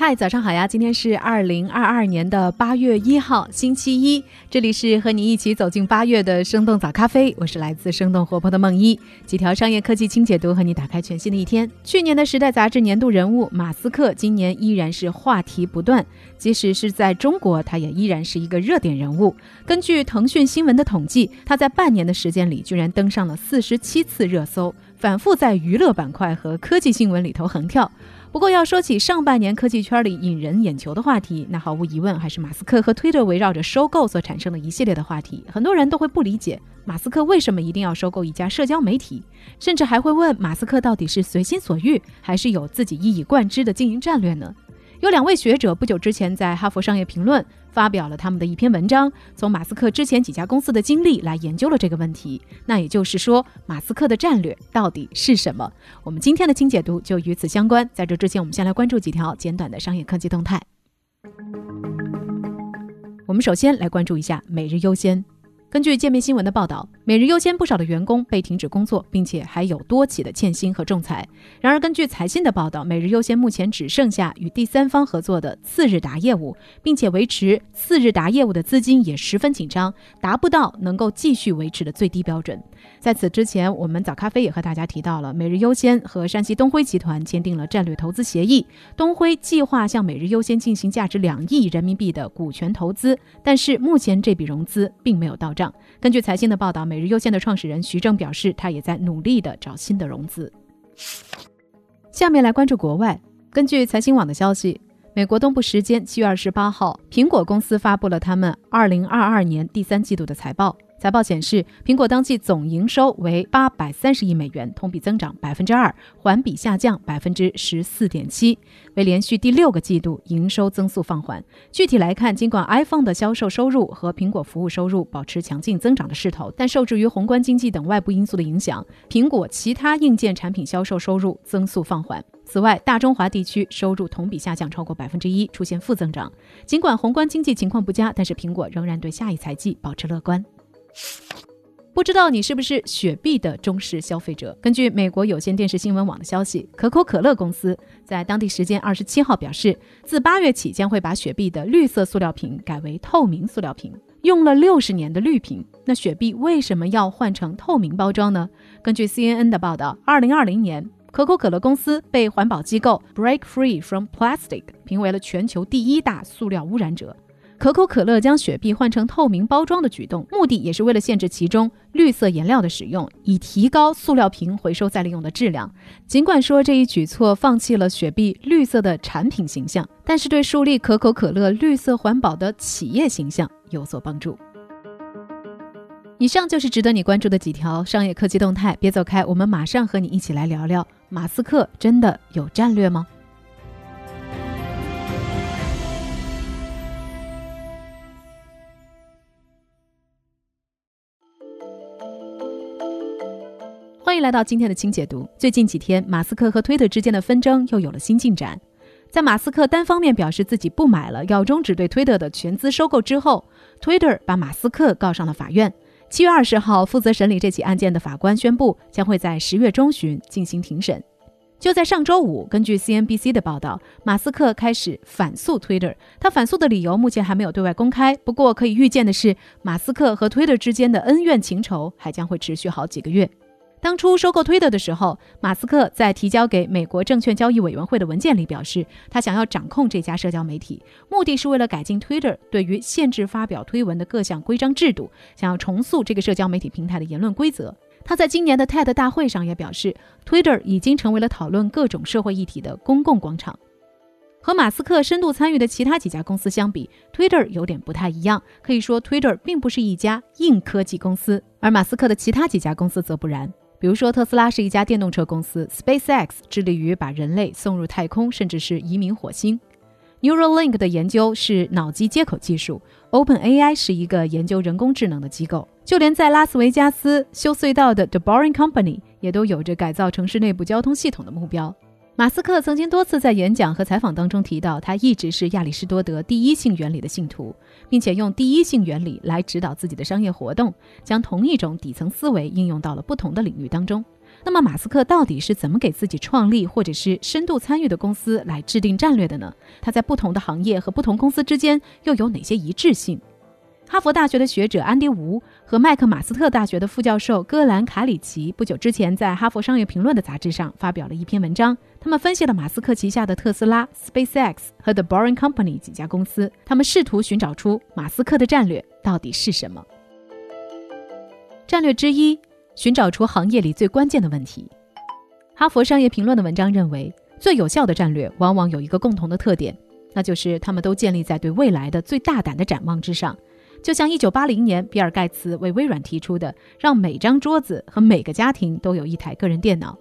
嗨，早上好呀！今天是二零二二年的八月一号，星期一。这里是和你一起走进八月的生动早咖啡，我是来自生动活泼的梦一。几条商业科技轻解读，和你打开全新的一天。去年的时代杂志年度人物马斯克，今年依然是话题不断，即使是在中国，他也依然是一个热点人物。根据腾讯新闻的统计，他在半年的时间里，居然登上了四十七次热搜，反复在娱乐板块和科技新闻里头横跳。不过，要说起上半年科技圈里引人眼球的话题，那毫无疑问还是马斯克和推特围绕着收购所产生的一系列的话题。很多人都会不理解马斯克为什么一定要收购一家社交媒体，甚至还会问马斯克到底是随心所欲，还是有自己一以贯之的经营战略呢？有两位学者不久之前在《哈佛商业评论》发表了他们的一篇文章，从马斯克之前几家公司的经历来研究了这个问题。那也就是说，马斯克的战略到底是什么？我们今天的精解读就与此相关。在这之前，我们先来关注几条简短的商业科技动态。我们首先来关注一下每日优先。根据界面新闻的报道，每日优先不少的员工被停止工作，并且还有多起的欠薪和仲裁。然而，根据财新的报道，每日优先目前只剩下与第三方合作的次日达业务，并且维持次日达业务的资金也十分紧张，达不到能够继续维持的最低标准。在此之前，我们早咖啡也和大家提到了，每日优先和山西东辉集团签订了战略投资协议，东辉计划向每日优先进行价值两亿人民币的股权投资，但是目前这笔融资并没有到账。根据财新的报道，每日优先的创始人徐正表示，他也在努力的找新的融资。下面来关注国外，根据财新网的消息，美国东部时间七月二十八号，苹果公司发布了他们二零二二年第三季度的财报。财报显示，苹果当季总营收为八百三十亿美元，同比增长百分之二，环比下降百分之十四点七，为连续第六个季度营收增速放缓。具体来看，尽管 iPhone 的销售收入和苹果服务收入保持强劲增长的势头，但受制于宏观经济等外部因素的影响，苹果其他硬件产品销售收入增速放缓。此外，大中华地区收入同比下降超过百分之一，出现负增长。尽管宏观经济情况不佳，但是苹果仍然对下一财季保持乐观。不知道你是不是雪碧的忠实消费者？根据美国有线电视新闻网的消息，可口可乐公司在当地时间二十七号表示，自八月起将会把雪碧的绿色塑料瓶改为透明塑料瓶。用了六十年的绿瓶，那雪碧为什么要换成透明包装呢？根据 CNN 的报道，二零二零年，可口可乐公司被环保机构 Break Free from Plastic 评为了全球第一大塑料污染者。可口可乐将雪碧换成透明包装的举动，目的也是为了限制其中绿色颜料的使用，以提高塑料瓶回收再利用的质量。尽管说这一举措放弃了雪碧绿色的产品形象，但是对树立可口可乐绿色环保的企业形象有所帮助。以上就是值得你关注的几条商业科技动态，别走开，我们马上和你一起来聊聊：马斯克真的有战略吗？来到今天的轻解读。最近几天，马斯克和推特之间的纷争又有了新进展。在马斯克单方面表示自己不买了，要终止对推特的全资收购之后，推特把马斯克告上了法院。七月二十号，负责审理这起案件的法官宣布，将会在十月中旬进行庭审。就在上周五，根据 CNBC 的报道，马斯克开始反诉推特。他反诉的理由目前还没有对外公开。不过，可以预见的是，马斯克和推特之间的恩怨情仇还将会持续好几个月。当初收购推特的时候，马斯克在提交给美国证券交易委员会的文件里表示，他想要掌控这家社交媒体，目的是为了改进 Twitter 对于限制发表推文的各项规章制度，想要重塑这个社交媒体平台的言论规则。他在今年的 TED 大会上也表示，Twitter 已经成为了讨论各种社会议题的公共广场。和马斯克深度参与的其他几家公司相比，Twitter 有点不太一样。可以说，Twitter 并不是一家硬科技公司，而马斯克的其他几家公司则不然。比如说，特斯拉是一家电动车公司，SpaceX 致力于把人类送入太空，甚至是移民火星。；Neuralink 的研究是脑机接口技术；OpenAI 是一个研究人工智能的机构；就连在拉斯维加斯修隧道的 The Boring Company 也都有着改造城市内部交通系统的目标。马斯克曾经多次在演讲和采访当中提到，他一直是亚里士多德第一性原理的信徒，并且用第一性原理来指导自己的商业活动，将同一种底层思维应用到了不同的领域当中。那么，马斯克到底是怎么给自己创立或者是深度参与的公司来制定战略的呢？他在不同的行业和不同公司之间又有哪些一致性？哈佛大学的学者安迪·吴和麦克马斯特大学的副教授戈兰·卡里奇不久之前在《哈佛商业评论》的杂志上发表了一篇文章。他们分析了马斯克旗下的特斯拉、SpaceX 和 The Boring Company 几家公司，他们试图寻找出马斯克的战略到底是什么。战略之一，寻找出行业里最关键的问题。哈佛商业评论的文章认为，最有效的战略往往有一个共同的特点，那就是他们都建立在对未来的最大胆的展望之上。就像1980年比尔盖茨为微软提出的，让每张桌子和每个家庭都有一台个人电脑。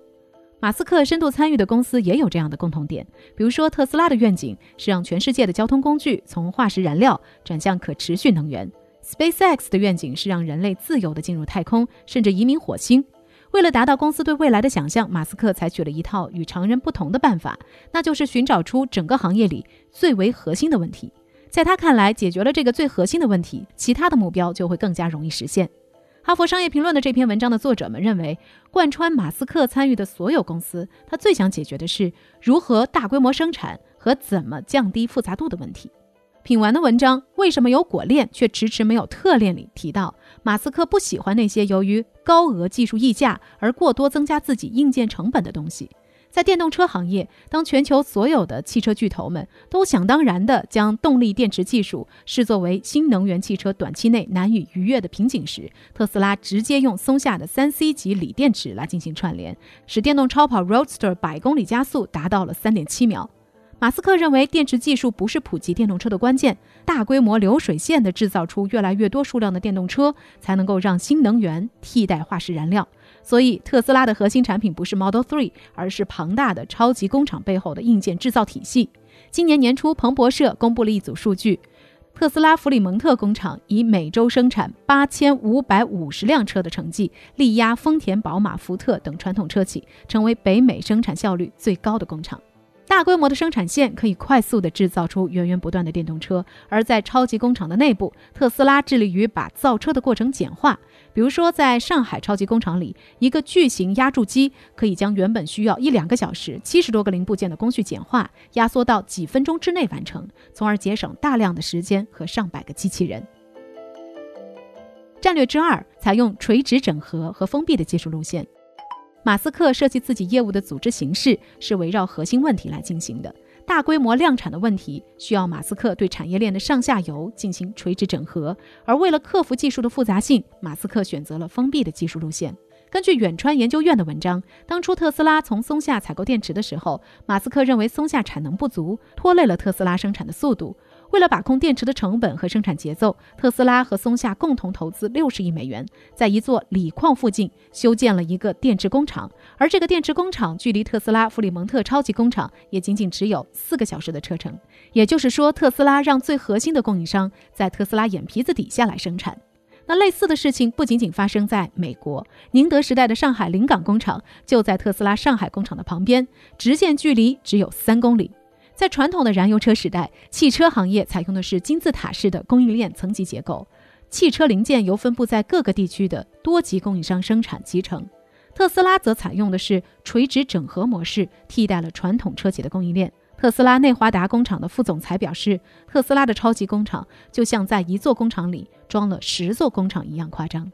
马斯克深度参与的公司也有这样的共同点，比如说特斯拉的愿景是让全世界的交通工具从化石燃料转向可持续能源；SpaceX 的愿景是让人类自由地进入太空，甚至移民火星。为了达到公司对未来的想象，马斯克采取了一套与常人不同的办法，那就是寻找出整个行业里最为核心的问题。在他看来，解决了这个最核心的问题，其他的目标就会更加容易实现。哈佛商业评论的这篇文章的作者们认为，贯穿马斯克参与的所有公司，他最想解决的是如何大规模生产和怎么降低复杂度的问题。品完的文章《为什么有果链却迟迟没有特链》里提到，马斯克不喜欢那些由于高额技术溢价而过多增加自己硬件成本的东西。在电动车行业，当全球所有的汽车巨头们都想当然地将动力电池技术视作为新能源汽车短期内难以逾越的瓶颈时，特斯拉直接用松下的三 C 级锂电池来进行串联，使电动超跑 Roadster 百公里加速达到了三点七秒。马斯克认为，电池技术不是普及电动车的关键，大规模流水线的制造出越来越多数量的电动车，才能够让新能源替代化石燃料。所以，特斯拉的核心产品不是 Model 3，而是庞大的超级工厂背后的硬件制造体系。今年年初，彭博社公布了一组数据：特斯拉弗里蒙特工厂以每周生产八千五百五十辆车的成绩，力压丰田、宝马、福特等传统车企，成为北美生产效率最高的工厂。大规模的生产线可以快速地制造出源源不断的电动车，而在超级工厂的内部，特斯拉致力于把造车的过程简化。比如说，在上海超级工厂里，一个巨型压铸机可以将原本需要一两个小时、七十多个零部件的工序简化，压缩到几分钟之内完成，从而节省大量的时间和上百个机器人。战略之二，采用垂直整合和封闭的技术路线。马斯克设计自己业务的组织形式是围绕核心问题来进行的。大规模量产的问题需要马斯克对产业链的上下游进行垂直整合，而为了克服技术的复杂性，马斯克选择了封闭的技术路线。根据远川研究院的文章，当初特斯拉从松下采购电池的时候，马斯克认为松下产能不足，拖累了特斯拉生产的速度。为了把控电池的成本和生产节奏，特斯拉和松下共同投资六十亿美元，在一座锂矿附近修建了一个电池工厂。而这个电池工厂距离特斯拉弗里蒙特超级工厂也仅仅只有四个小时的车程。也就是说，特斯拉让最核心的供应商在特斯拉眼皮子底下来生产。那类似的事情不仅仅发生在美国，宁德时代的上海临港工厂就在特斯拉上海工厂的旁边，直线距离只有三公里。在传统的燃油车时代，汽车行业采用的是金字塔式的供应链层级结构，汽车零件由分布在各个地区的多级供应商生产集成。特斯拉则采用的是垂直整合模式，替代了传统车企的供应链。特斯拉内华达工厂的副总裁表示，特斯拉的超级工厂就像在一座工厂里装了十座工厂一样夸张。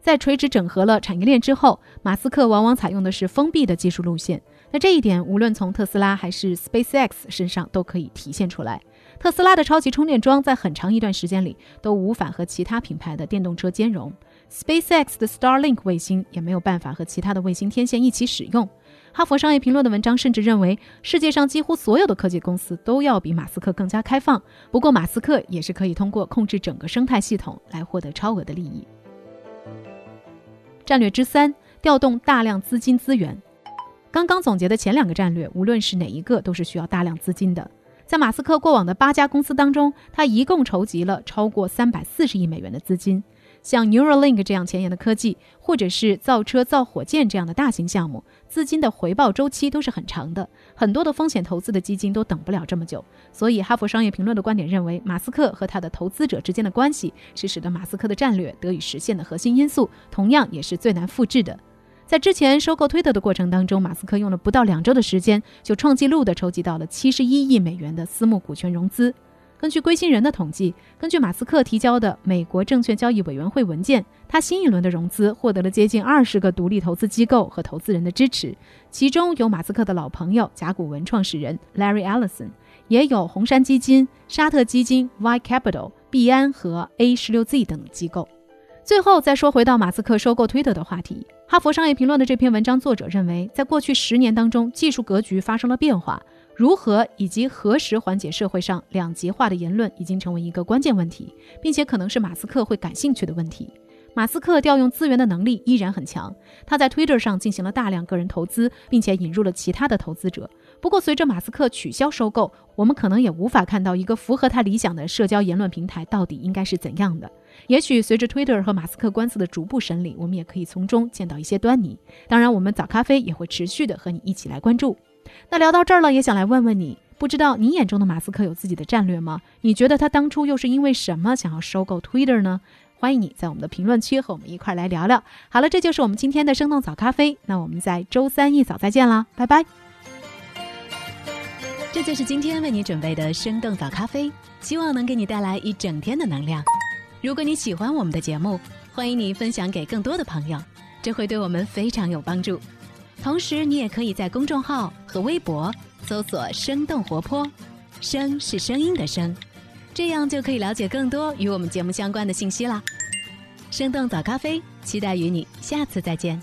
在垂直整合了产业链之后，马斯克往往采用的是封闭的技术路线。那这一点，无论从特斯拉还是 SpaceX 身上都可以体现出来。特斯拉的超级充电桩在很长一段时间里都无法和其他品牌的电动车兼容，SpaceX 的 Starlink 卫星也没有办法和其他的卫星天线一起使用。哈佛商业评论的文章甚至认为，世界上几乎所有的科技公司都要比马斯克更加开放。不过，马斯克也是可以通过控制整个生态系统来获得超额的利益。战略之三，调动大量资金资源。刚刚总结的前两个战略，无论是哪一个，都是需要大量资金的。在马斯克过往的八家公司当中，他一共筹集了超过三百四十亿美元的资金。像 Neuralink 这样前沿的科技，或者是造车、造火箭这样的大型项目，资金的回报周期都是很长的，很多的风险投资的基金都等不了这么久。所以，《哈佛商业评论》的观点认为，马斯克和他的投资者之间的关系是使得马斯克的战略得以实现的核心因素，同样也是最难复制的。在之前收购推特的过程当中，马斯克用了不到两周的时间，就创纪录的筹集到了七十一亿美元的私募股权融资。根据归心人的统计，根据马斯克提交的美国证券交易委员会文件，他新一轮的融资获得了接近二十个独立投资机构和投资人的支持，其中有马斯克的老朋友甲骨文创始人 Larry Ellison，也有红杉基金、沙特基金、Y Capital、币安和 A 十六 Z 等机构。最后再说回到马斯克收购推特的话题，哈佛商业评论的这篇文章作者认为，在过去十年当中，技术格局发生了变化。如何以及何时缓解社会上两极化的言论，已经成为一个关键问题，并且可能是马斯克会感兴趣的问题。马斯克调用资源的能力依然很强，他在 Twitter 上进行了大量个人投资，并且引入了其他的投资者。不过，随着马斯克取消收购，我们可能也无法看到一个符合他理想的社交言论平台到底应该是怎样的。也许随着 Twitter 和马斯克官司的逐步审理，我们也可以从中见到一些端倪。当然，我们早咖啡也会持续的和你一起来关注。那聊到这儿了，也想来问问你，不知道你眼中的马斯克有自己的战略吗？你觉得他当初又是因为什么想要收购 Twitter 呢？欢迎你在我们的评论区和我们一块儿来聊聊。好了，这就是我们今天的生动早咖啡。那我们在周三一早再见啦，拜拜。这就是今天为你准备的生动早咖啡，希望能给你带来一整天的能量。如果你喜欢我们的节目，欢迎你分享给更多的朋友，这会对我们非常有帮助。同时，你也可以在公众号和微博搜索“生动活泼”，声是声音的声，这样就可以了解更多与我们节目相关的信息啦。生动早咖啡，期待与你下次再见。